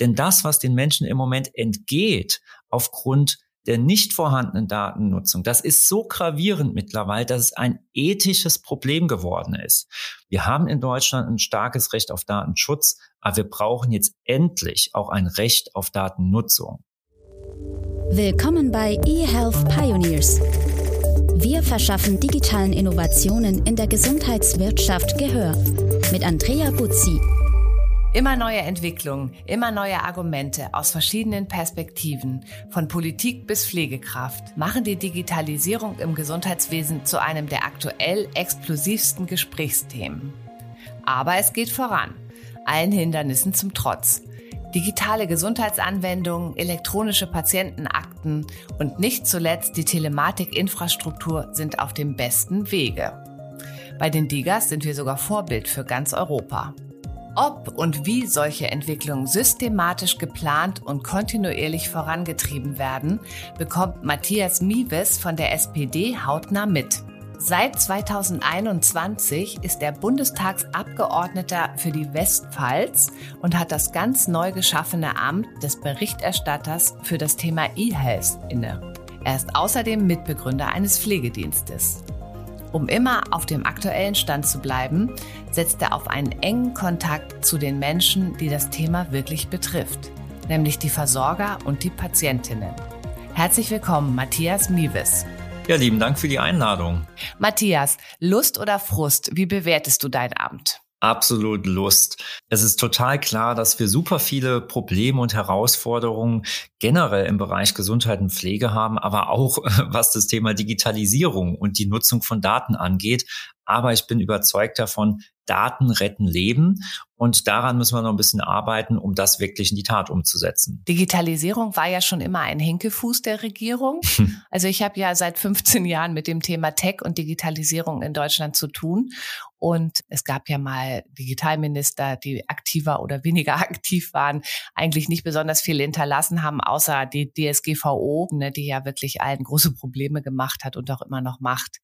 Denn das, was den Menschen im Moment entgeht, aufgrund der nicht vorhandenen Datennutzung, das ist so gravierend mittlerweile, dass es ein ethisches Problem geworden ist. Wir haben in Deutschland ein starkes Recht auf Datenschutz, aber wir brauchen jetzt endlich auch ein Recht auf Datennutzung. Willkommen bei eHealth Pioneers. Wir verschaffen digitalen Innovationen in der Gesundheitswirtschaft Gehör. Mit Andrea Buzzi. Immer neue Entwicklungen, immer neue Argumente aus verschiedenen Perspektiven, von Politik bis Pflegekraft, machen die Digitalisierung im Gesundheitswesen zu einem der aktuell explosivsten Gesprächsthemen. Aber es geht voran, allen Hindernissen zum Trotz. Digitale Gesundheitsanwendungen, elektronische Patientenakten und nicht zuletzt die Telematikinfrastruktur sind auf dem besten Wege. Bei den Digas sind wir sogar Vorbild für ganz Europa. Ob und wie solche Entwicklungen systematisch geplant und kontinuierlich vorangetrieben werden, bekommt Matthias Miewes von der SPD hautnah mit. Seit 2021 ist er Bundestagsabgeordneter für die Westpfalz und hat das ganz neu geschaffene Amt des Berichterstatters für das Thema E-Health inne. Er ist außerdem Mitbegründer eines Pflegedienstes. Um immer auf dem aktuellen Stand zu bleiben, setzt er auf einen engen Kontakt zu den Menschen, die das Thema wirklich betrifft, nämlich die Versorger und die Patientinnen. Herzlich willkommen, Matthias Miewes. Ja, lieben Dank für die Einladung. Matthias, Lust oder Frust, wie bewertest du dein Amt? Absolut Lust. Es ist total klar, dass wir super viele Probleme und Herausforderungen generell im Bereich Gesundheit und Pflege haben, aber auch was das Thema Digitalisierung und die Nutzung von Daten angeht. Aber ich bin überzeugt davon, Daten retten Leben. Und daran müssen wir noch ein bisschen arbeiten, um das wirklich in die Tat umzusetzen. Digitalisierung war ja schon immer ein Hinkefuß der Regierung. Also ich habe ja seit 15 Jahren mit dem Thema Tech und Digitalisierung in Deutschland zu tun. Und es gab ja mal Digitalminister, die aktiver oder weniger aktiv waren, eigentlich nicht besonders viel hinterlassen haben, außer die DSGVO, ne, die ja wirklich allen große Probleme gemacht hat und auch immer noch macht.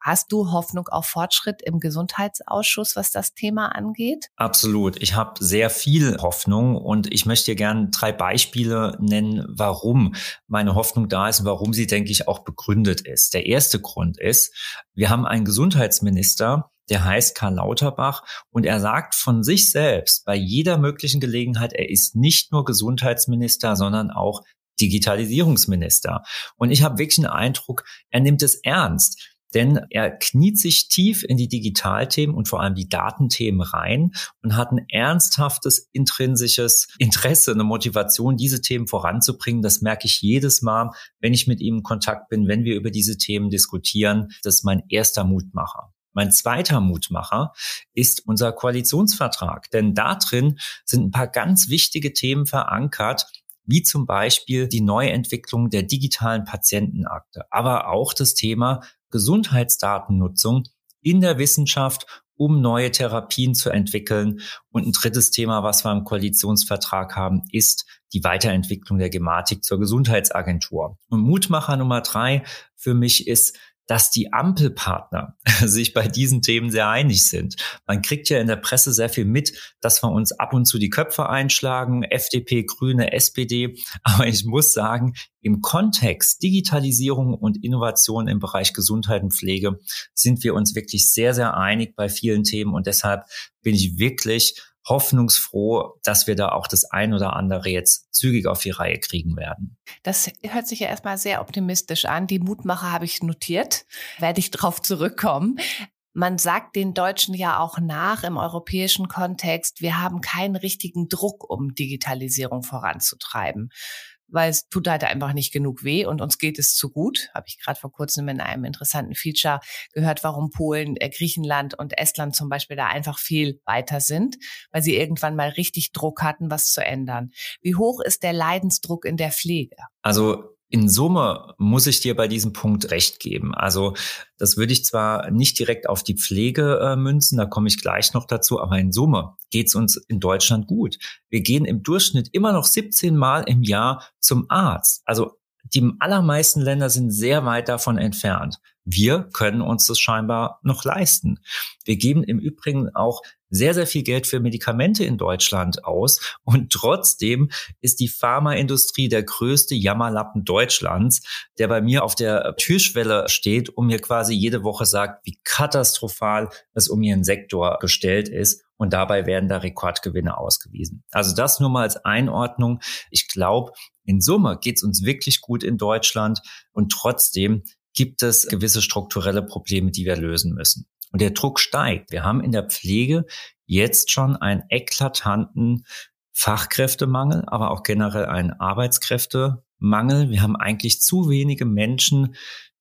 Hast du Hoffnung auf Fortschritt im Gesundheitsausschuss, was das Thema angeht? Absolut. Ich habe sehr viel Hoffnung und ich möchte dir gerne drei Beispiele nennen, warum meine Hoffnung da ist und warum sie, denke ich, auch begründet ist. Der erste Grund ist, wir haben einen Gesundheitsminister, der heißt Karl Lauterbach und er sagt von sich selbst bei jeder möglichen Gelegenheit, er ist nicht nur Gesundheitsminister, sondern auch Digitalisierungsminister. Und ich habe wirklich den Eindruck, er nimmt es ernst. Denn er kniet sich tief in die Digitalthemen und vor allem die Datenthemen rein und hat ein ernsthaftes intrinsisches Interesse, eine Motivation, diese Themen voranzubringen. Das merke ich jedes Mal, wenn ich mit ihm in Kontakt bin, wenn wir über diese Themen diskutieren. Das ist mein erster Mutmacher. Mein zweiter Mutmacher ist unser Koalitionsvertrag, denn da drin sind ein paar ganz wichtige Themen verankert, wie zum Beispiel die Neuentwicklung der digitalen Patientenakte, aber auch das Thema Gesundheitsdatennutzung in der Wissenschaft, um neue Therapien zu entwickeln. Und ein drittes Thema, was wir im Koalitionsvertrag haben, ist die Weiterentwicklung der Gematik zur Gesundheitsagentur. Und Mutmacher Nummer drei für mich ist dass die Ampelpartner sich bei diesen Themen sehr einig sind. Man kriegt ja in der Presse sehr viel mit, dass wir uns ab und zu die Köpfe einschlagen, FDP, Grüne, SPD. Aber ich muss sagen, im Kontext Digitalisierung und Innovation im Bereich Gesundheit und Pflege sind wir uns wirklich sehr, sehr einig bei vielen Themen. Und deshalb bin ich wirklich hoffnungsfroh, dass wir da auch das ein oder andere jetzt zügig auf die Reihe kriegen werden. Das hört sich ja erstmal sehr optimistisch an. Die Mutmacher habe ich notiert, werde ich drauf zurückkommen. Man sagt den Deutschen ja auch nach im europäischen Kontext, wir haben keinen richtigen Druck, um Digitalisierung voranzutreiben weil es tut halt einfach nicht genug weh und uns geht es zu gut. Habe ich gerade vor kurzem in einem interessanten Feature gehört, warum Polen, äh, Griechenland und Estland zum Beispiel da einfach viel weiter sind, weil sie irgendwann mal richtig Druck hatten, was zu ändern. Wie hoch ist der Leidensdruck in der Pflege? Also in Summe muss ich dir bei diesem Punkt recht geben. Also das würde ich zwar nicht direkt auf die Pflege äh, münzen, da komme ich gleich noch dazu, aber in Summe geht es uns in Deutschland gut. Wir gehen im Durchschnitt immer noch 17 Mal im Jahr zum Arzt. Also die allermeisten Länder sind sehr weit davon entfernt. Wir können uns das scheinbar noch leisten. Wir geben im Übrigen auch sehr, sehr viel Geld für Medikamente in Deutschland aus. Und trotzdem ist die Pharmaindustrie der größte Jammerlappen Deutschlands, der bei mir auf der Türschwelle steht und mir quasi jede Woche sagt, wie katastrophal es um ihren Sektor gestellt ist. Und dabei werden da Rekordgewinne ausgewiesen. Also das nur mal als Einordnung. Ich glaube, in Summe geht es uns wirklich gut in Deutschland und trotzdem gibt es gewisse strukturelle Probleme, die wir lösen müssen. Und der Druck steigt. Wir haben in der Pflege jetzt schon einen eklatanten Fachkräftemangel, aber auch generell einen Arbeitskräftemangel. Wir haben eigentlich zu wenige Menschen,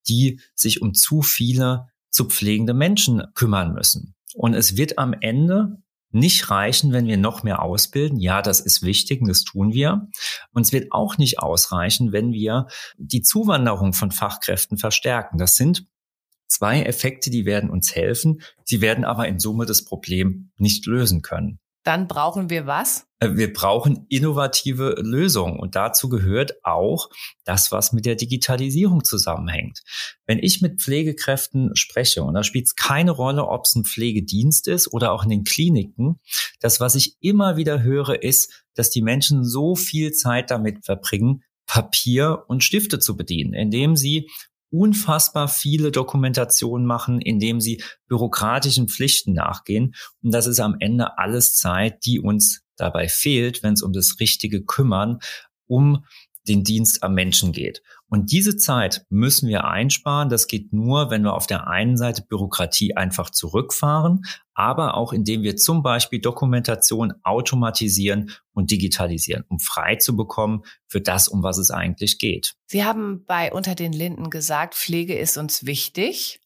die sich um zu viele zu pflegende Menschen kümmern müssen. Und es wird am Ende nicht reichen, wenn wir noch mehr ausbilden. Ja, das ist wichtig und das tun wir. Und es wird auch nicht ausreichen, wenn wir die Zuwanderung von Fachkräften verstärken. Das sind zwei Effekte, die werden uns helfen. Sie werden aber in Summe das Problem nicht lösen können. Dann brauchen wir was? Äh, wir brauchen innovative Lösungen und dazu gehört auch das, was mit der Digitalisierung zusammenhängt. Wenn ich mit Pflegekräften spreche, und da spielt es keine Rolle, ob es ein Pflegedienst ist oder auch in den Kliniken, das, was ich immer wieder höre, ist, dass die Menschen so viel Zeit damit verbringen, Papier und Stifte zu bedienen, indem sie unfassbar viele Dokumentationen machen, indem sie bürokratischen Pflichten nachgehen. Und das ist am Ende alles Zeit, die uns dabei fehlt, wenn es um das richtige Kümmern um den Dienst am Menschen geht. Und diese Zeit müssen wir einsparen. Das geht nur, wenn wir auf der einen Seite Bürokratie einfach zurückfahren, aber auch indem wir zum Beispiel Dokumentation automatisieren und digitalisieren, um frei zu bekommen für das, um was es eigentlich geht. Sie haben bei Unter den Linden gesagt, Pflege ist uns wichtig.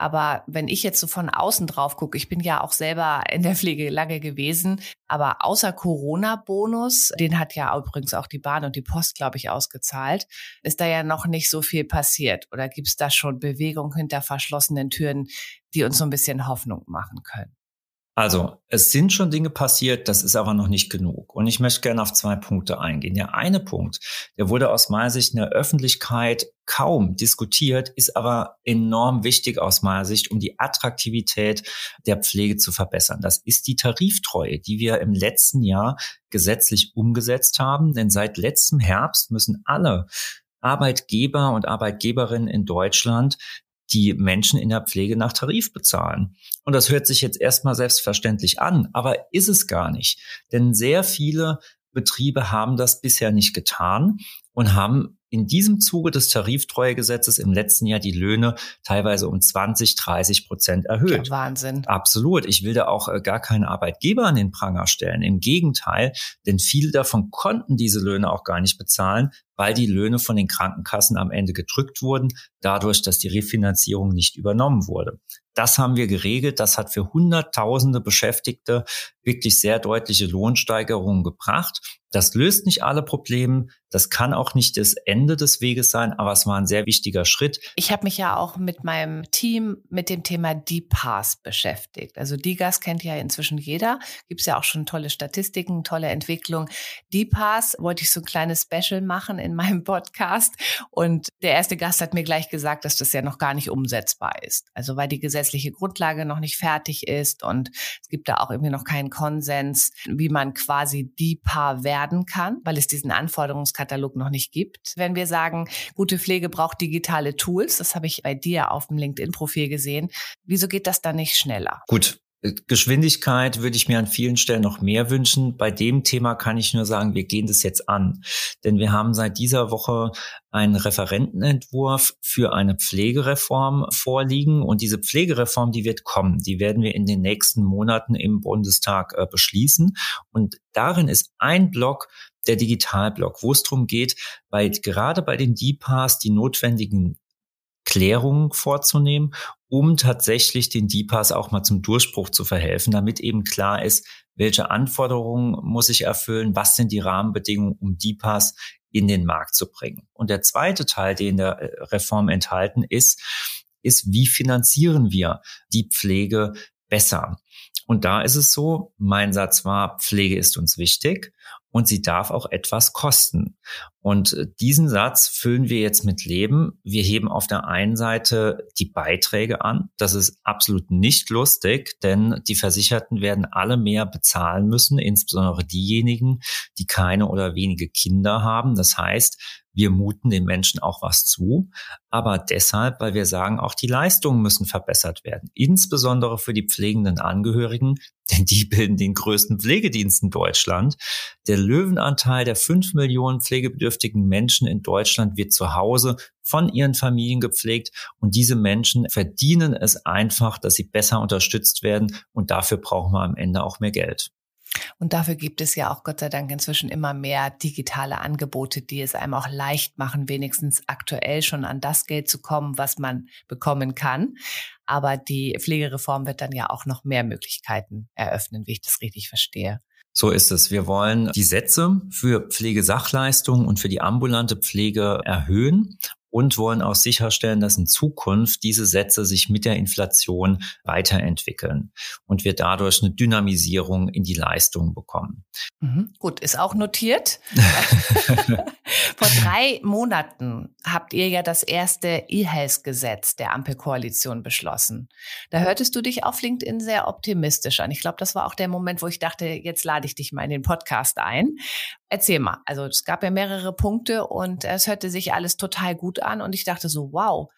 Aber wenn ich jetzt so von außen drauf gucke, ich bin ja auch selber in der Pflege lange gewesen, aber außer Corona-Bonus, den hat ja übrigens auch die Bahn und die Post, glaube ich, ausgezahlt, ist da ja noch nicht so viel passiert. Oder gibt es da schon Bewegung hinter verschlossenen Türen, die uns so ein bisschen Hoffnung machen können? Also, es sind schon Dinge passiert, das ist aber noch nicht genug. Und ich möchte gerne auf zwei Punkte eingehen. Der eine Punkt, der wurde aus meiner Sicht in der Öffentlichkeit kaum diskutiert, ist aber enorm wichtig aus meiner Sicht, um die Attraktivität der Pflege zu verbessern. Das ist die Tariftreue, die wir im letzten Jahr gesetzlich umgesetzt haben. Denn seit letztem Herbst müssen alle Arbeitgeber und Arbeitgeberinnen in Deutschland die Menschen in der Pflege nach Tarif bezahlen. Und das hört sich jetzt erstmal selbstverständlich an, aber ist es gar nicht. Denn sehr viele Betriebe haben das bisher nicht getan und haben in diesem Zuge des Tariftreuegesetzes im letzten Jahr die Löhne teilweise um 20, 30 Prozent erhöht. Ja, Wahnsinn. Absolut. Ich will da auch äh, gar keinen Arbeitgeber an den Pranger stellen. Im Gegenteil, denn viele davon konnten diese Löhne auch gar nicht bezahlen, weil die Löhne von den Krankenkassen am Ende gedrückt wurden, dadurch, dass die Refinanzierung nicht übernommen wurde. Das haben wir geregelt. Das hat für Hunderttausende Beschäftigte wirklich sehr deutliche Lohnsteigerungen gebracht. Das löst nicht alle Probleme. Das kann auch nicht das Ende des Weges sein, aber es war ein sehr wichtiger Schritt. Ich habe mich ja auch mit meinem Team mit dem Thema DPAS beschäftigt. Also DIGAS kennt ja inzwischen jeder. Gibt es ja auch schon tolle Statistiken, tolle Entwicklung. DPAS wollte ich so ein kleines Special machen in meinem Podcast. Und der erste Gast hat mir gleich gesagt, dass das ja noch gar nicht umsetzbar ist. Also weil die gesetzliche Grundlage noch nicht fertig ist und es gibt da auch irgendwie noch keinen Konsens, wie man quasi DIPA werden kann, weil es diesen Anforderungskatalog noch nicht gibt. Wenn wir sagen, gute Pflege braucht digitale Tools, das habe ich bei dir auf dem LinkedIn-Profil gesehen, wieso geht das dann nicht schneller? Gut, Geschwindigkeit würde ich mir an vielen Stellen noch mehr wünschen. Bei dem Thema kann ich nur sagen, wir gehen das jetzt an. Denn wir haben seit dieser Woche einen Referentenentwurf für eine Pflegereform vorliegen. Und diese Pflegereform, die wird kommen. Die werden wir in den nächsten Monaten im Bundestag äh, beschließen. Und darin ist ein Block der Digitalblock, wo es darum geht, bei, gerade bei den DPAs die notwendigen Klärungen vorzunehmen, um tatsächlich den DPAS auch mal zum Durchbruch zu verhelfen, damit eben klar ist, welche Anforderungen muss ich erfüllen, was sind die Rahmenbedingungen, um DPAS in den Markt zu bringen. Und der zweite Teil, den der äh, Reform enthalten ist, ist, wie finanzieren wir die Pflege besser? Und da ist es so, mein Satz war, Pflege ist uns wichtig. Und sie darf auch etwas kosten. Und äh, diesen Satz füllen wir jetzt mit Leben. Wir heben auf der einen Seite die Beiträge an. Das ist absolut nicht lustig, denn die Versicherten werden alle mehr bezahlen müssen, insbesondere diejenigen, die keine oder wenige Kinder haben. Das heißt, wir muten den Menschen auch was zu, aber deshalb, weil wir sagen, auch die Leistungen müssen verbessert werden, insbesondere für die pflegenden Angehörigen, denn die bilden den größten Pflegedienst in Deutschland. Der Löwenanteil der fünf Millionen pflegebedürftigen Menschen in Deutschland wird zu Hause von ihren Familien gepflegt und diese Menschen verdienen es einfach, dass sie besser unterstützt werden und dafür brauchen wir am Ende auch mehr Geld. Und dafür gibt es ja auch Gott sei Dank inzwischen immer mehr digitale Angebote, die es einem auch leicht machen, wenigstens aktuell schon an das Geld zu kommen, was man bekommen kann. Aber die Pflegereform wird dann ja auch noch mehr Möglichkeiten eröffnen, wie ich das richtig verstehe. So ist es. Wir wollen die Sätze für Pflegesachleistungen und für die ambulante Pflege erhöhen und wollen auch sicherstellen, dass in Zukunft diese Sätze sich mit der Inflation weiterentwickeln und wir dadurch eine Dynamisierung in die Leistung bekommen. Mhm, gut, ist auch notiert. Vor drei Monaten habt ihr ja das erste E-Health-Gesetz der Ampelkoalition beschlossen. Da hörtest du dich auf LinkedIn sehr optimistisch an. Ich glaube, das war auch der Moment, wo ich dachte, jetzt lade ich dich mal in den Podcast ein. Erzähl mal. Also es gab ja mehrere Punkte und es hörte sich alles total gut an und ich dachte so, wow,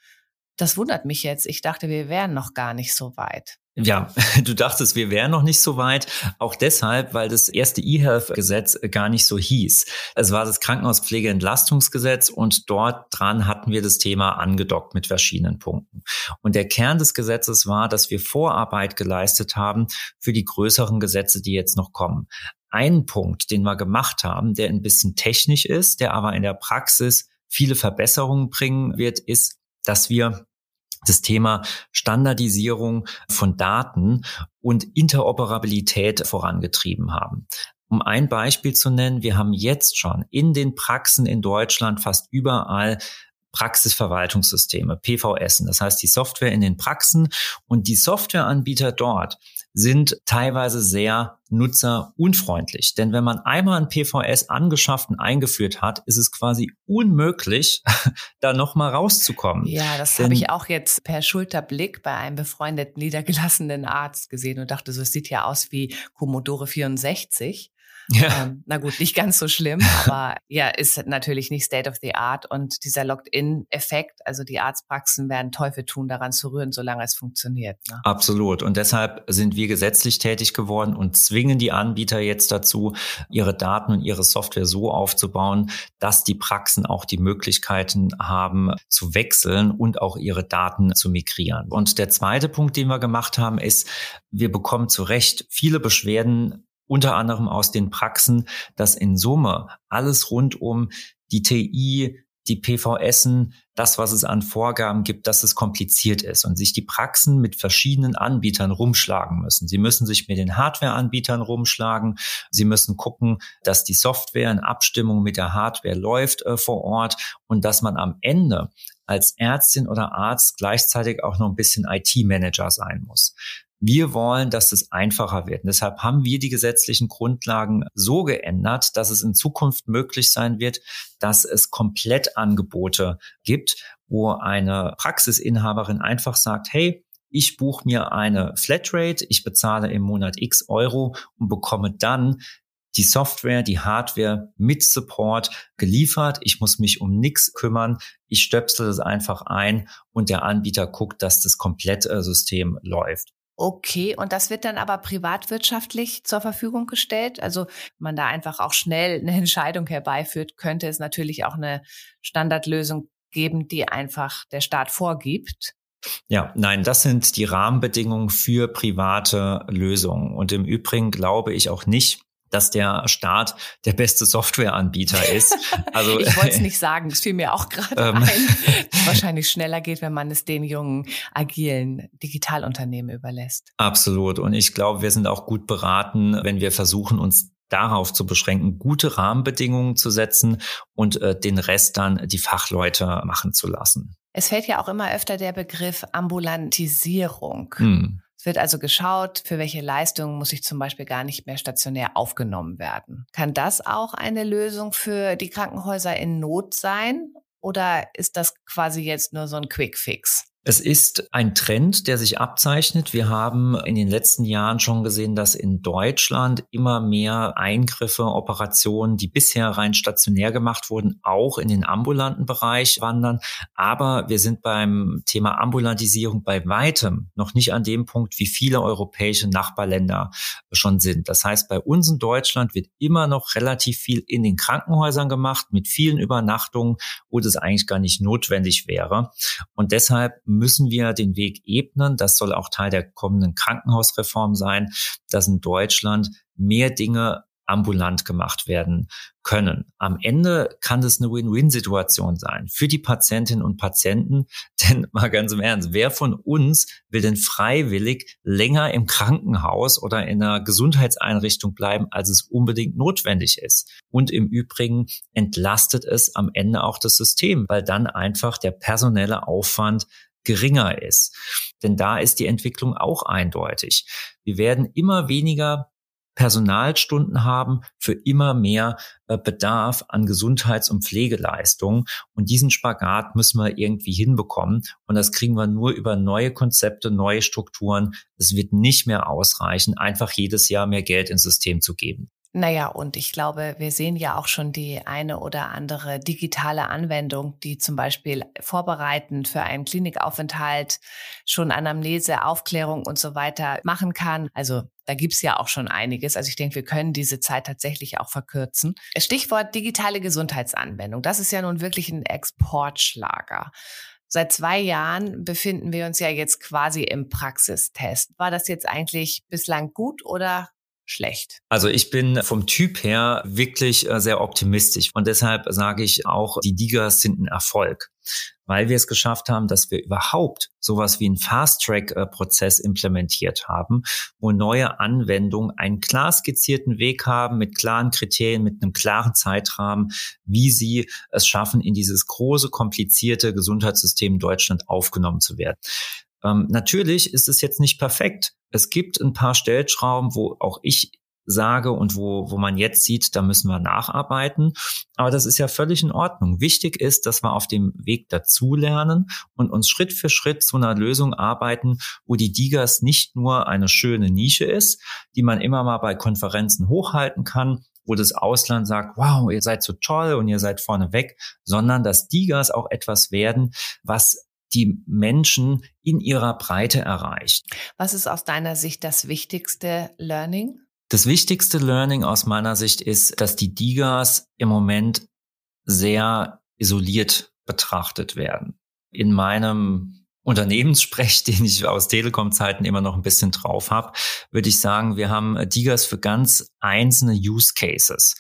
das wundert mich jetzt. Ich dachte, wir wären noch gar nicht so weit. Ja, du dachtest, wir wären noch nicht so weit. Auch deshalb, weil das erste E-Health-Gesetz gar nicht so hieß. Es war das Krankenhauspflegeentlastungsgesetz und dort dran hatten wir das Thema angedockt mit verschiedenen Punkten. Und der Kern des Gesetzes war, dass wir Vorarbeit geleistet haben für die größeren Gesetze, die jetzt noch kommen. Ein Punkt, den wir gemacht haben, der ein bisschen technisch ist, der aber in der Praxis viele Verbesserungen bringen wird, ist, dass wir das Thema Standardisierung von Daten und Interoperabilität vorangetrieben haben. Um ein Beispiel zu nennen, wir haben jetzt schon in den Praxen in Deutschland fast überall Praxisverwaltungssysteme, PVS, das heißt die Software in den Praxen und die Softwareanbieter dort sind teilweise sehr nutzerunfreundlich. Denn wenn man einmal ein PVS angeschafft und eingeführt hat, ist es quasi unmöglich, da nochmal rauszukommen. Ja, das habe ich auch jetzt per Schulterblick bei einem befreundeten, niedergelassenen Arzt gesehen und dachte so, es sieht ja aus wie Commodore 64. Ja. Ähm, na gut, nicht ganz so schlimm, aber ja, ist natürlich nicht State of the Art und dieser Locked-in-Effekt, also die Arztpraxen werden Teufel tun, daran zu rühren, solange es funktioniert. Ne? Absolut. Und deshalb sind wir gesetzlich tätig geworden und zwingen die Anbieter jetzt dazu, ihre Daten und ihre Software so aufzubauen, dass die Praxen auch die Möglichkeiten haben, zu wechseln und auch ihre Daten zu migrieren. Und der zweite Punkt, den wir gemacht haben, ist, wir bekommen zu Recht viele Beschwerden unter anderem aus den Praxen, dass in Summe alles rund um die TI, die PVSen, das, was es an Vorgaben gibt, dass es kompliziert ist und sich die Praxen mit verschiedenen Anbietern rumschlagen müssen. Sie müssen sich mit den Hardware-Anbietern rumschlagen. Sie müssen gucken, dass die Software in Abstimmung mit der Hardware läuft äh, vor Ort und dass man am Ende als Ärztin oder Arzt gleichzeitig auch noch ein bisschen IT-Manager sein muss. Wir wollen, dass es einfacher wird. Und deshalb haben wir die gesetzlichen Grundlagen so geändert, dass es in Zukunft möglich sein wird, dass es Komplettangebote gibt, wo eine Praxisinhaberin einfach sagt, hey, ich buche mir eine Flatrate, ich bezahle im Monat x Euro und bekomme dann die Software, die Hardware mit Support geliefert. Ich muss mich um nichts kümmern. Ich stöpsel es einfach ein und der Anbieter guckt, dass das komplette System läuft. Okay, und das wird dann aber privatwirtschaftlich zur Verfügung gestellt. Also wenn man da einfach auch schnell eine Entscheidung herbeiführt, könnte es natürlich auch eine Standardlösung geben, die einfach der Staat vorgibt. Ja, nein, das sind die Rahmenbedingungen für private Lösungen. Und im Übrigen glaube ich auch nicht, dass der Staat der beste Softwareanbieter ist. Also ich wollte es nicht sagen, es fiel mir auch gerade ähm, ein. wahrscheinlich schneller geht, wenn man es den jungen agilen Digitalunternehmen überlässt. Absolut. Und ich glaube, wir sind auch gut beraten, wenn wir versuchen, uns darauf zu beschränken, gute Rahmenbedingungen zu setzen und äh, den Rest dann die Fachleute machen zu lassen. Es fällt ja auch immer öfter der Begriff Ambulantisierung. Hm. Es wird also geschaut, für welche Leistungen muss ich zum Beispiel gar nicht mehr stationär aufgenommen werden. Kann das auch eine Lösung für die Krankenhäuser in Not sein? Oder ist das quasi jetzt nur so ein Quick Fix? Es ist ein Trend, der sich abzeichnet. Wir haben in den letzten Jahren schon gesehen, dass in Deutschland immer mehr Eingriffe, Operationen, die bisher rein stationär gemacht wurden, auch in den ambulanten Bereich wandern. Aber wir sind beim Thema Ambulantisierung bei weitem noch nicht an dem Punkt, wie viele europäische Nachbarländer schon sind. Das heißt, bei uns in Deutschland wird immer noch relativ viel in den Krankenhäusern gemacht, mit vielen Übernachtungen, wo das eigentlich gar nicht notwendig wäre. Und deshalb müssen wir den Weg ebnen. Das soll auch Teil der kommenden Krankenhausreform sein, dass in Deutschland mehr Dinge ambulant gemacht werden können. Am Ende kann das eine Win-Win-Situation sein für die Patientinnen und Patienten. Denn mal ganz im Ernst, wer von uns will denn freiwillig länger im Krankenhaus oder in einer Gesundheitseinrichtung bleiben, als es unbedingt notwendig ist? Und im Übrigen entlastet es am Ende auch das System, weil dann einfach der personelle Aufwand geringer ist. Denn da ist die Entwicklung auch eindeutig. Wir werden immer weniger Personalstunden haben für immer mehr äh, Bedarf an Gesundheits- und Pflegeleistungen. Und diesen Spagat müssen wir irgendwie hinbekommen. Und das kriegen wir nur über neue Konzepte, neue Strukturen. Es wird nicht mehr ausreichen, einfach jedes Jahr mehr Geld ins System zu geben. Naja, und ich glaube, wir sehen ja auch schon die eine oder andere digitale Anwendung, die zum Beispiel vorbereitend für einen Klinikaufenthalt schon Anamnese, Aufklärung und so weiter machen kann. Also da gibt's ja auch schon einiges. Also ich denke, wir können diese Zeit tatsächlich auch verkürzen. Stichwort digitale Gesundheitsanwendung. Das ist ja nun wirklich ein Exportschlager. Seit zwei Jahren befinden wir uns ja jetzt quasi im Praxistest. War das jetzt eigentlich bislang gut oder schlecht? Also ich bin vom Typ her wirklich äh, sehr optimistisch und deshalb sage ich auch, die Digas sind ein Erfolg, weil wir es geschafft haben, dass wir überhaupt sowas wie einen Fast-Track-Prozess implementiert haben, wo neue Anwendungen einen klar skizzierten Weg haben mit klaren Kriterien, mit einem klaren Zeitrahmen, wie sie es schaffen, in dieses große, komplizierte Gesundheitssystem Deutschland aufgenommen zu werden. Ähm, natürlich ist es jetzt nicht perfekt. Es gibt ein paar Stellschrauben, wo auch ich sage und wo, wo man jetzt sieht, da müssen wir nacharbeiten. Aber das ist ja völlig in Ordnung. Wichtig ist, dass wir auf dem Weg dazulernen und uns Schritt für Schritt zu einer Lösung arbeiten, wo die Digas nicht nur eine schöne Nische ist, die man immer mal bei Konferenzen hochhalten kann, wo das Ausland sagt, wow, ihr seid so toll und ihr seid vorne weg, sondern dass Digas auch etwas werden, was die Menschen in ihrer Breite erreicht. Was ist aus deiner Sicht das wichtigste Learning? Das wichtigste Learning aus meiner Sicht ist, dass die Digas im Moment sehr isoliert betrachtet werden. In meinem Unternehmenssprech, den ich aus Telekom-Zeiten immer noch ein bisschen drauf habe, würde ich sagen, wir haben Digas für ganz einzelne Use Cases.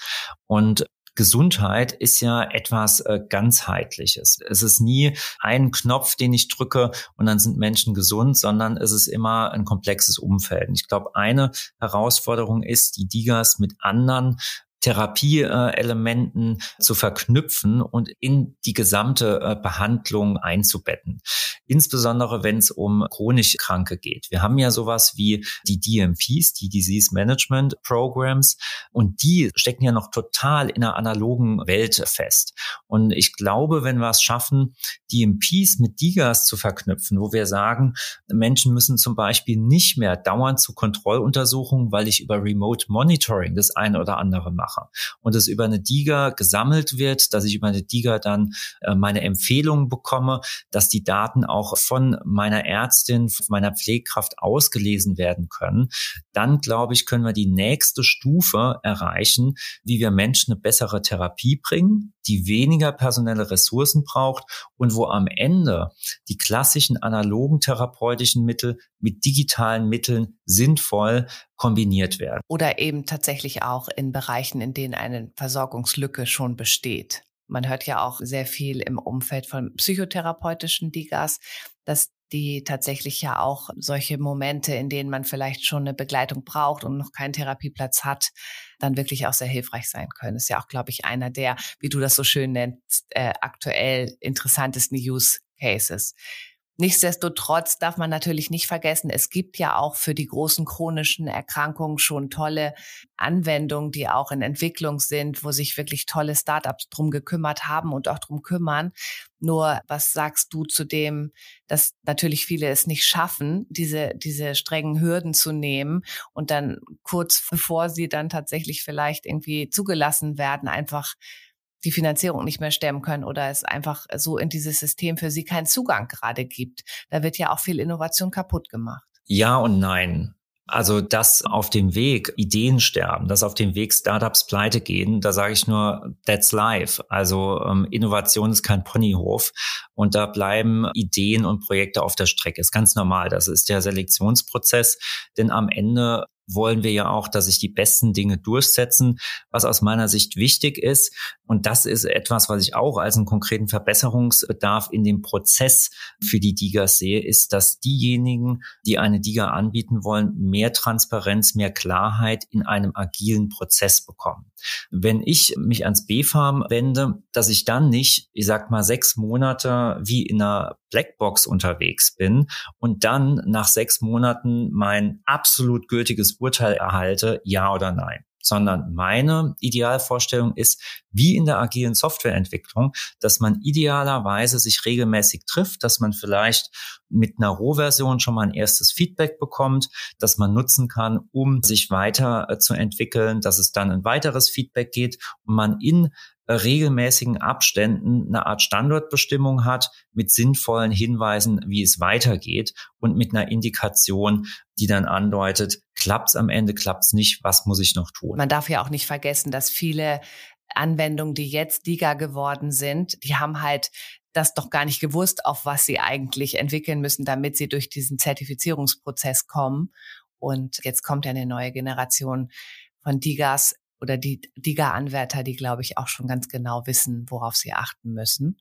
Und Gesundheit ist ja etwas äh, ganzheitliches. Es ist nie ein Knopf, den ich drücke und dann sind Menschen gesund, sondern es ist immer ein komplexes Umfeld. Und ich glaube, eine Herausforderung ist, die Digas mit anderen Therapieelementen zu verknüpfen und in die gesamte äh, Behandlung einzubetten. Insbesondere wenn es um chronisch Kranke geht. Wir haben ja sowas wie die DMPs, die Disease Management Programs, und die stecken ja noch total in einer analogen Welt fest. Und ich glaube, wenn wir es schaffen, DMPs mit DIGAs zu verknüpfen, wo wir sagen, Menschen müssen zum Beispiel nicht mehr dauernd zu Kontrolluntersuchungen, weil ich über Remote Monitoring das eine oder andere mache mache und es über eine DIGA gesammelt wird, dass ich über eine DIGA dann äh, meine Empfehlungen bekomme, dass die Daten auch von meiner Ärztin, von meiner Pflegekraft ausgelesen werden können, dann glaube ich, können wir die nächste Stufe erreichen, wie wir Menschen eine bessere Therapie bringen, die weniger personelle Ressourcen braucht und wo am Ende die klassischen analogen therapeutischen Mittel mit digitalen Mitteln sinnvoll kombiniert werden. Oder eben tatsächlich auch in Bereichen, in denen eine Versorgungslücke schon besteht. Man hört ja auch sehr viel im Umfeld von psychotherapeutischen Digas, dass die tatsächlich ja auch solche Momente, in denen man vielleicht schon eine Begleitung braucht und noch keinen Therapieplatz hat, dann wirklich auch sehr hilfreich sein können. ist ja auch, glaube ich, einer der, wie du das so schön nennst, äh, aktuell interessantesten Use Cases. Nichtsdestotrotz darf man natürlich nicht vergessen, es gibt ja auch für die großen chronischen Erkrankungen schon tolle Anwendungen, die auch in Entwicklung sind, wo sich wirklich tolle Startups drum gekümmert haben und auch drum kümmern. Nur was sagst du zu dem, dass natürlich viele es nicht schaffen, diese, diese strengen Hürden zu nehmen und dann kurz bevor sie dann tatsächlich vielleicht irgendwie zugelassen werden, einfach die Finanzierung nicht mehr stemmen können oder es einfach so in dieses System für sie keinen Zugang gerade gibt. Da wird ja auch viel Innovation kaputt gemacht. Ja und nein. Also, dass auf dem Weg Ideen sterben, dass auf dem Weg Startups pleite gehen, da sage ich nur, that's life. Also ähm, Innovation ist kein Ponyhof und da bleiben Ideen und Projekte auf der Strecke. Ist ganz normal. Das ist der Selektionsprozess, denn am Ende wollen wir ja auch, dass sich die besten Dinge durchsetzen, was aus meiner Sicht wichtig ist. Und das ist etwas, was ich auch als einen konkreten Verbesserungsbedarf in dem Prozess für die Digas sehe, ist, dass diejenigen, die eine Diga anbieten wollen, mehr Transparenz, mehr Klarheit in einem agilen Prozess bekommen. Wenn ich mich ans B-Farm wende, dass ich dann nicht, ich sag mal, sechs Monate wie in einer Blackbox unterwegs bin und dann nach sechs Monaten mein absolut gültiges Urteil erhalte, ja oder nein. Sondern meine Idealvorstellung ist, wie in der agilen Softwareentwicklung, dass man idealerweise sich regelmäßig trifft, dass man vielleicht mit einer Rohversion schon mal ein erstes Feedback bekommt, das man nutzen kann, um sich weiter äh, zu entwickeln, dass es dann ein weiteres Feedback geht und man in regelmäßigen Abständen eine Art Standortbestimmung hat mit sinnvollen Hinweisen, wie es weitergeht und mit einer Indikation, die dann andeutet, klappt's am Ende, klappt's nicht, was muss ich noch tun? Man darf ja auch nicht vergessen, dass viele Anwendungen, die jetzt DIGA geworden sind, die haben halt das doch gar nicht gewusst, auf was sie eigentlich entwickeln müssen, damit sie durch diesen Zertifizierungsprozess kommen. Und jetzt kommt ja eine neue Generation von DIGAs oder die DIGA-Anwärter, die, glaube ich, auch schon ganz genau wissen, worauf sie achten müssen.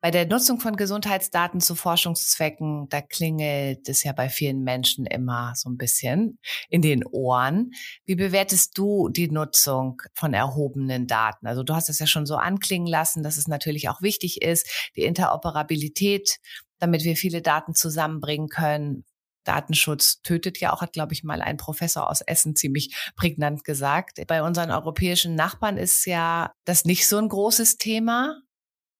Bei der Nutzung von Gesundheitsdaten zu Forschungszwecken, da klingelt es ja bei vielen Menschen immer so ein bisschen in den Ohren. Wie bewertest du die Nutzung von erhobenen Daten? Also du hast es ja schon so anklingen lassen, dass es natürlich auch wichtig ist, die Interoperabilität, damit wir viele Daten zusammenbringen können. Datenschutz tötet ja auch, hat, glaube ich, mal ein Professor aus Essen ziemlich prägnant gesagt. Bei unseren europäischen Nachbarn ist ja das nicht so ein großes Thema.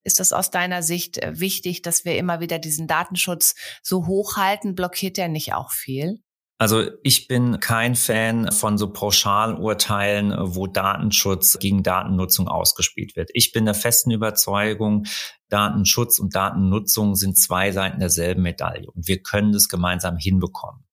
Ist das aus deiner Sicht äh, wichtig, dass wir immer wieder diesen Datenschutz so hochhalten? Blockiert der nicht auch viel? Also ich bin kein Fan von so Pauschalurteilen, wo Datenschutz gegen Datennutzung ausgespielt wird. Ich bin der festen Überzeugung, Datenschutz und Datennutzung sind zwei Seiten derselben Medaille und wir können das gemeinsam hinbekommen.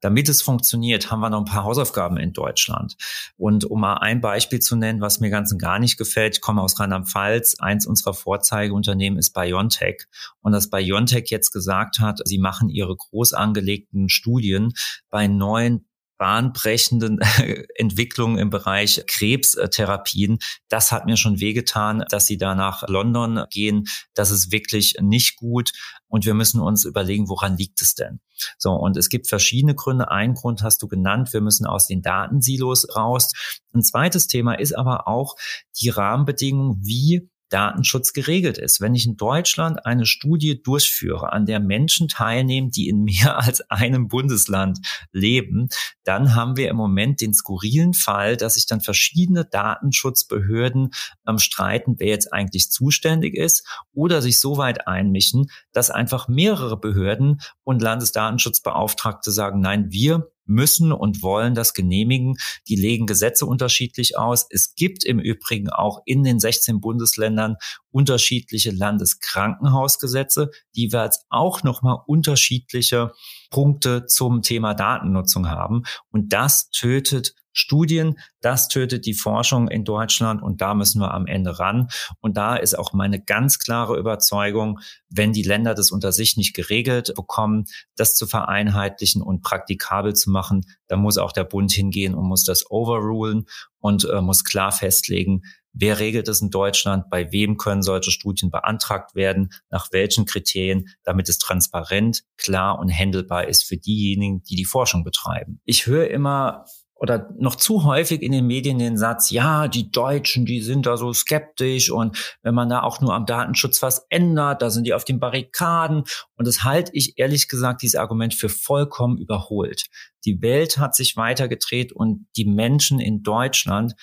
Damit es funktioniert, haben wir noch ein paar Hausaufgaben in Deutschland. Und um mal ein Beispiel zu nennen, was mir ganz und gar nicht gefällt, ich komme aus Rheinland-Pfalz. Eins unserer Vorzeigeunternehmen ist BioNTech. Und dass BioNTech jetzt gesagt hat, sie machen ihre groß angelegten Studien bei neuen bahnbrechenden Entwicklungen im Bereich Krebstherapien. Das hat mir schon wehgetan, dass sie da nach London gehen. Das ist wirklich nicht gut. Und wir müssen uns überlegen, woran liegt es denn? So, und es gibt verschiedene Gründe. Ein Grund hast du genannt, wir müssen aus den Datensilos raus. Ein zweites Thema ist aber auch die Rahmenbedingungen, wie Datenschutz geregelt ist. Wenn ich in Deutschland eine Studie durchführe, an der Menschen teilnehmen, die in mehr als einem Bundesland leben, dann haben wir im Moment den skurrilen Fall, dass sich dann verschiedene Datenschutzbehörden ähm, streiten, wer jetzt eigentlich zuständig ist oder sich so weit einmischen, dass einfach mehrere Behörden und Landesdatenschutzbeauftragte sagen, nein, wir müssen und wollen das genehmigen. Die legen Gesetze unterschiedlich aus. Es gibt im Übrigen auch in den 16 Bundesländern unterschiedliche Landeskrankenhausgesetze, die wir jetzt auch nochmal unterschiedliche Punkte zum Thema Datennutzung haben. Und das tötet Studien. Das tötet die Forschung in Deutschland und da müssen wir am Ende ran. Und da ist auch meine ganz klare Überzeugung, wenn die Länder das unter sich nicht geregelt bekommen, das zu vereinheitlichen und praktikabel zu machen, dann muss auch der Bund hingehen und muss das overrulen und äh, muss klar festlegen, Wer regelt es in Deutschland? Bei wem können solche Studien beantragt werden? Nach welchen Kriterien? Damit es transparent, klar und handelbar ist für diejenigen, die die Forschung betreiben. Ich höre immer oder noch zu häufig in den Medien den Satz, ja, die Deutschen, die sind da so skeptisch und wenn man da auch nur am Datenschutz was ändert, da sind die auf den Barrikaden. Und das halte ich ehrlich gesagt, dieses Argument für vollkommen überholt. Die Welt hat sich weitergedreht und die Menschen in Deutschland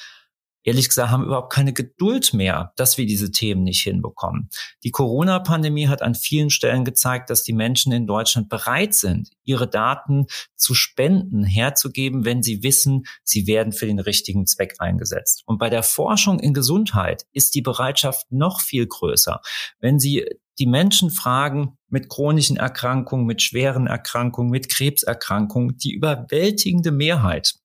ehrlich gesagt, haben überhaupt keine Geduld mehr, dass wir diese Themen nicht hinbekommen. Die Corona-Pandemie hat an vielen Stellen gezeigt, dass die Menschen in Deutschland bereit sind, ihre Daten zu spenden, herzugeben, wenn sie wissen, sie werden für den richtigen Zweck eingesetzt. Und bei der Forschung in Gesundheit ist die Bereitschaft noch viel größer. Wenn Sie die Menschen fragen mit chronischen Erkrankungen, mit schweren Erkrankungen, mit Krebserkrankungen, die überwältigende Mehrheit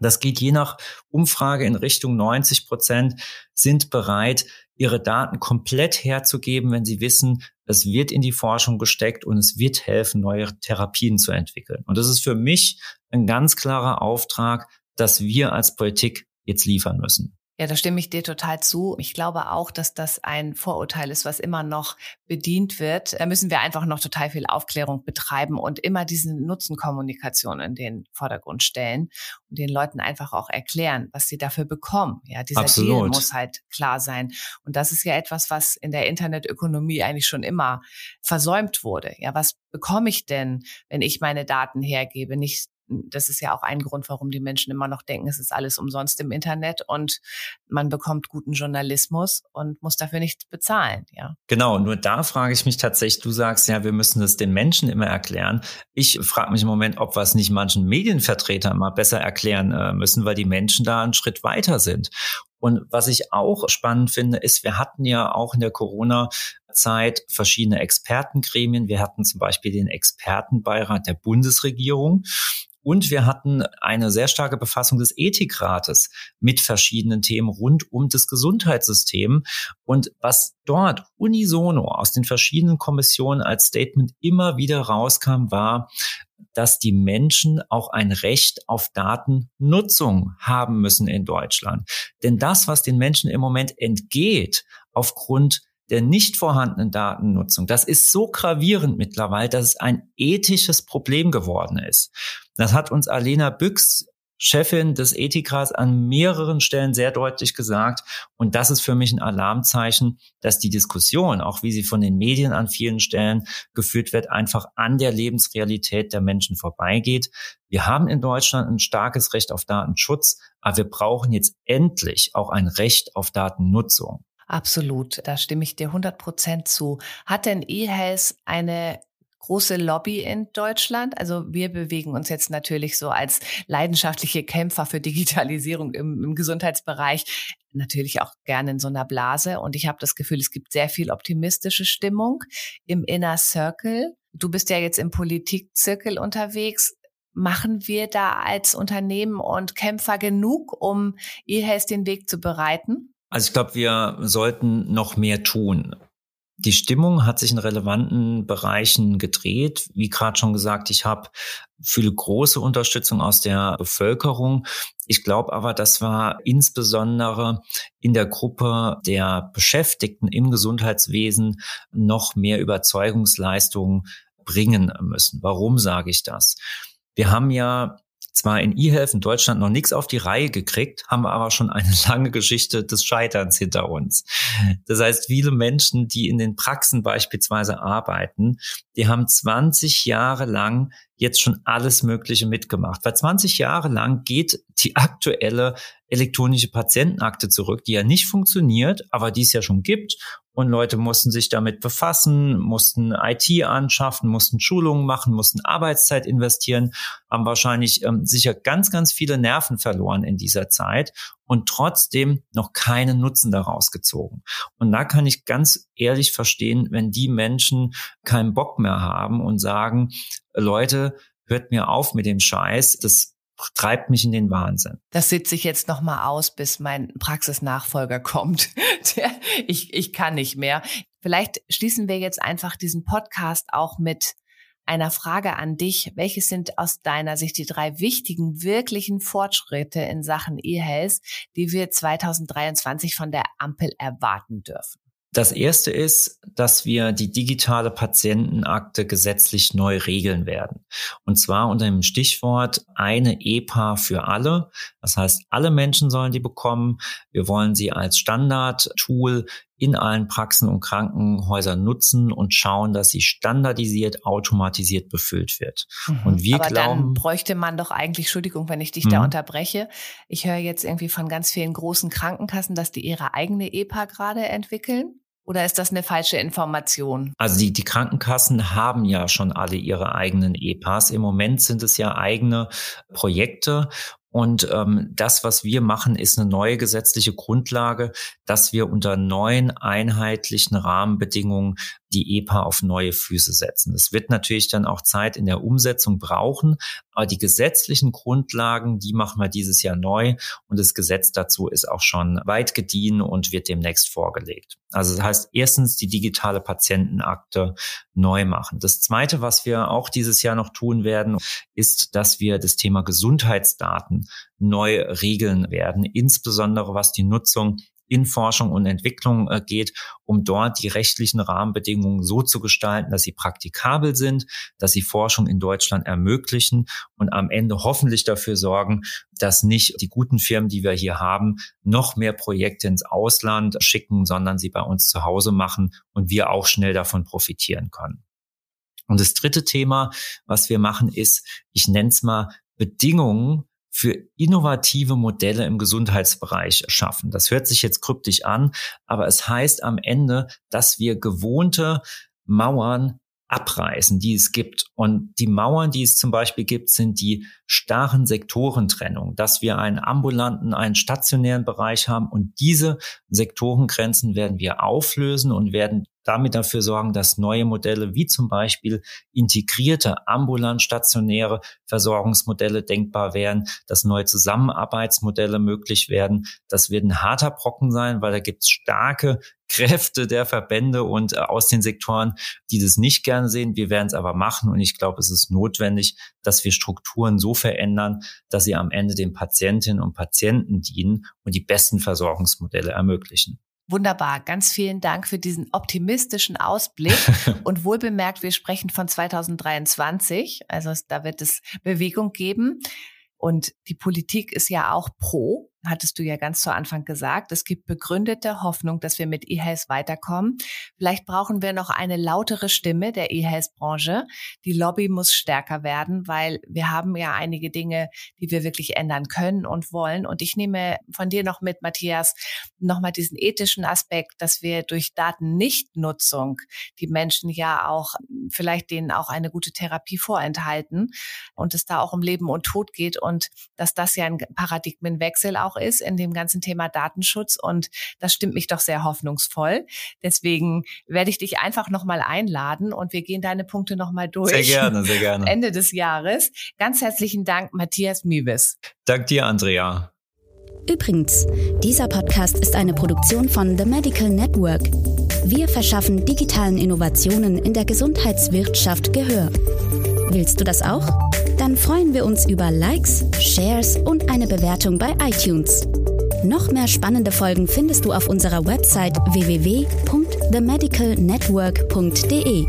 das geht je nach Umfrage in Richtung 90 Prozent sind bereit, ihre Daten komplett herzugeben, wenn sie wissen, es wird in die Forschung gesteckt und es wird helfen, neue Therapien zu entwickeln. Und das ist für mich ein ganz klarer Auftrag, dass wir als Politik jetzt liefern müssen. Ja, da stimme ich dir total zu. Ich glaube auch, dass das ein Vorurteil ist, was immer noch bedient wird. Da müssen wir einfach noch total viel Aufklärung betreiben und immer diese Nutzenkommunikation in den Vordergrund stellen und den Leuten einfach auch erklären, was sie dafür bekommen. Ja, dieser Absolut. Deal muss halt klar sein. Und das ist ja etwas, was in der Internetökonomie eigentlich schon immer versäumt wurde. Ja, was bekomme ich denn, wenn ich meine Daten hergebe? Nicht das ist ja auch ein Grund, warum die Menschen immer noch denken, es ist alles umsonst im Internet und man bekommt guten Journalismus und muss dafür nichts bezahlen, ja. Genau, nur da frage ich mich tatsächlich, du sagst ja, wir müssen es den Menschen immer erklären. Ich frage mich im Moment, ob wir es nicht manchen Medienvertretern mal besser erklären äh, müssen, weil die Menschen da einen Schritt weiter sind. Und was ich auch spannend finde, ist, wir hatten ja auch in der Corona-Zeit verschiedene Expertengremien. Wir hatten zum Beispiel den Expertenbeirat der Bundesregierung. Und wir hatten eine sehr starke Befassung des Ethikrates mit verschiedenen Themen rund um das Gesundheitssystem. Und was dort unisono aus den verschiedenen Kommissionen als Statement immer wieder rauskam, war, dass die Menschen auch ein Recht auf Datennutzung haben müssen in Deutschland. Denn das, was den Menschen im Moment entgeht, aufgrund der nicht vorhandenen Datennutzung, das ist so gravierend mittlerweile, dass es ein ethisches Problem geworden ist. Das hat uns Alena Büchs, Chefin des Ethikrats, an mehreren Stellen sehr deutlich gesagt. Und das ist für mich ein Alarmzeichen, dass die Diskussion, auch wie sie von den Medien an vielen Stellen geführt wird, einfach an der Lebensrealität der Menschen vorbeigeht. Wir haben in Deutschland ein starkes Recht auf Datenschutz, aber wir brauchen jetzt endlich auch ein Recht auf Datennutzung. Absolut, da stimme ich dir 100 Prozent zu. Hat denn eHealth eine große Lobby in Deutschland. Also wir bewegen uns jetzt natürlich so als leidenschaftliche Kämpfer für Digitalisierung im, im Gesundheitsbereich natürlich auch gerne in so einer Blase. Und ich habe das Gefühl, es gibt sehr viel optimistische Stimmung im Inner Circle. Du bist ja jetzt im Politikzirkel unterwegs. Machen wir da als Unternehmen und Kämpfer genug, um eHealth den Weg zu bereiten? Also ich glaube, wir sollten noch mehr tun. Die Stimmung hat sich in relevanten Bereichen gedreht. Wie gerade schon gesagt, ich habe viele große Unterstützung aus der Bevölkerung. Ich glaube aber, dass wir insbesondere in der Gruppe der Beschäftigten im Gesundheitswesen noch mehr Überzeugungsleistungen bringen müssen. Warum sage ich das? Wir haben ja zwar in eHealth in Deutschland noch nichts auf die Reihe gekriegt, haben aber schon eine lange Geschichte des Scheiterns hinter uns. Das heißt, viele Menschen, die in den Praxen beispielsweise arbeiten, die haben 20 Jahre lang jetzt schon alles Mögliche mitgemacht. Weil 20 Jahre lang geht die aktuelle elektronische Patientenakte zurück, die ja nicht funktioniert, aber die es ja schon gibt und Leute mussten sich damit befassen, mussten IT anschaffen, mussten Schulungen machen, mussten Arbeitszeit investieren, haben wahrscheinlich ähm, sicher ganz, ganz viele Nerven verloren in dieser Zeit und trotzdem noch keinen Nutzen daraus gezogen. Und da kann ich ganz ehrlich verstehen, wenn die Menschen keinen Bock mehr haben und sagen, Leute, hört mir auf mit dem Scheiß, das treibt mich in den Wahnsinn. Das sitze ich jetzt noch mal aus, bis mein Praxisnachfolger kommt. ich, ich kann nicht mehr. Vielleicht schließen wir jetzt einfach diesen Podcast auch mit einer Frage an dich. Welches sind aus deiner Sicht die drei wichtigen, wirklichen Fortschritte in Sachen E-Health, die wir 2023 von der Ampel erwarten dürfen? Das erste ist, dass wir die digitale Patientenakte gesetzlich neu regeln werden. Und zwar unter dem Stichwort eine EPA für alle. Das heißt, alle Menschen sollen die bekommen. Wir wollen sie als Standardtool in allen Praxen und Krankenhäusern nutzen und schauen, dass sie standardisiert, automatisiert befüllt wird. Mhm. Und wir Aber glauben, dann bräuchte man doch eigentlich, Entschuldigung, wenn ich dich mhm. da unterbreche. Ich höre jetzt irgendwie von ganz vielen großen Krankenkassen, dass die ihre eigene EPA gerade entwickeln. Oder ist das eine falsche Information? Also die, die Krankenkassen haben ja schon alle ihre eigenen EPAs. Im Moment sind es ja eigene Projekte und ähm, das, was wir machen, ist eine neue gesetzliche Grundlage, dass wir unter neuen einheitlichen Rahmenbedingungen die EPA auf neue Füße setzen. Es wird natürlich dann auch Zeit in der Umsetzung brauchen, aber die gesetzlichen Grundlagen, die machen wir dieses Jahr neu und das Gesetz dazu ist auch schon weit gediehen und wird demnächst vorgelegt. Also das heißt, erstens die digitale Patientenakte neu machen. Das Zweite, was wir auch dieses Jahr noch tun werden, ist, dass wir das Thema Gesundheitsdaten neu regeln werden, insbesondere was die Nutzung in Forschung und Entwicklung äh, geht, um dort die rechtlichen Rahmenbedingungen so zu gestalten, dass sie praktikabel sind, dass sie Forschung in Deutschland ermöglichen und am Ende hoffentlich dafür sorgen, dass nicht die guten Firmen, die wir hier haben, noch mehr Projekte ins Ausland schicken, sondern sie bei uns zu Hause machen und wir auch schnell davon profitieren können. Und das dritte Thema, was wir machen, ist, ich nenne es mal Bedingungen für innovative Modelle im Gesundheitsbereich schaffen. Das hört sich jetzt kryptisch an, aber es heißt am Ende, dass wir gewohnte Mauern abreißen, die es gibt. Und die Mauern, die es zum Beispiel gibt, sind die starren Sektorentrennung, dass wir einen ambulanten, einen stationären Bereich haben und diese Sektorengrenzen werden wir auflösen und werden damit dafür sorgen, dass neue Modelle wie zum Beispiel integrierte ambulant stationäre Versorgungsmodelle denkbar werden, dass neue Zusammenarbeitsmodelle möglich werden. Das wird ein harter Brocken sein, weil da gibt es starke Kräfte der Verbände und äh, aus den Sektoren, die das nicht gerne sehen. Wir werden es aber machen und ich glaube, es ist notwendig, dass wir Strukturen so verändern, dass sie am Ende den Patientinnen und Patienten dienen und die besten Versorgungsmodelle ermöglichen. Wunderbar. Ganz vielen Dank für diesen optimistischen Ausblick. Und wohlbemerkt, wir sprechen von 2023. Also da wird es Bewegung geben. Und die Politik ist ja auch pro hattest du ja ganz zu Anfang gesagt. Es gibt begründete Hoffnung, dass wir mit E-Health weiterkommen. Vielleicht brauchen wir noch eine lautere Stimme der E-Health-Branche. Die Lobby muss stärker werden, weil wir haben ja einige Dinge, die wir wirklich ändern können und wollen. Und ich nehme von dir noch mit, Matthias, nochmal diesen ethischen Aspekt, dass wir durch Datennichtnutzung die Menschen ja auch vielleicht denen auch eine gute Therapie vorenthalten und es da auch um Leben und Tod geht und dass das ja ein Paradigmenwechsel auch auch ist in dem ganzen Thema Datenschutz. Und das stimmt mich doch sehr hoffnungsvoll. Deswegen werde ich dich einfach nochmal einladen und wir gehen deine Punkte nochmal durch. Sehr gerne, sehr gerne. Ende des Jahres. Ganz herzlichen Dank, Matthias Mübes. Dank dir, Andrea. Übrigens, dieser Podcast ist eine Produktion von The Medical Network. Wir verschaffen digitalen Innovationen in der Gesundheitswirtschaft Gehör. Willst du das auch? Dann freuen wir uns über Likes, Shares und eine Bewertung bei iTunes. Noch mehr spannende Folgen findest du auf unserer Website www.themedicalnetwork.de.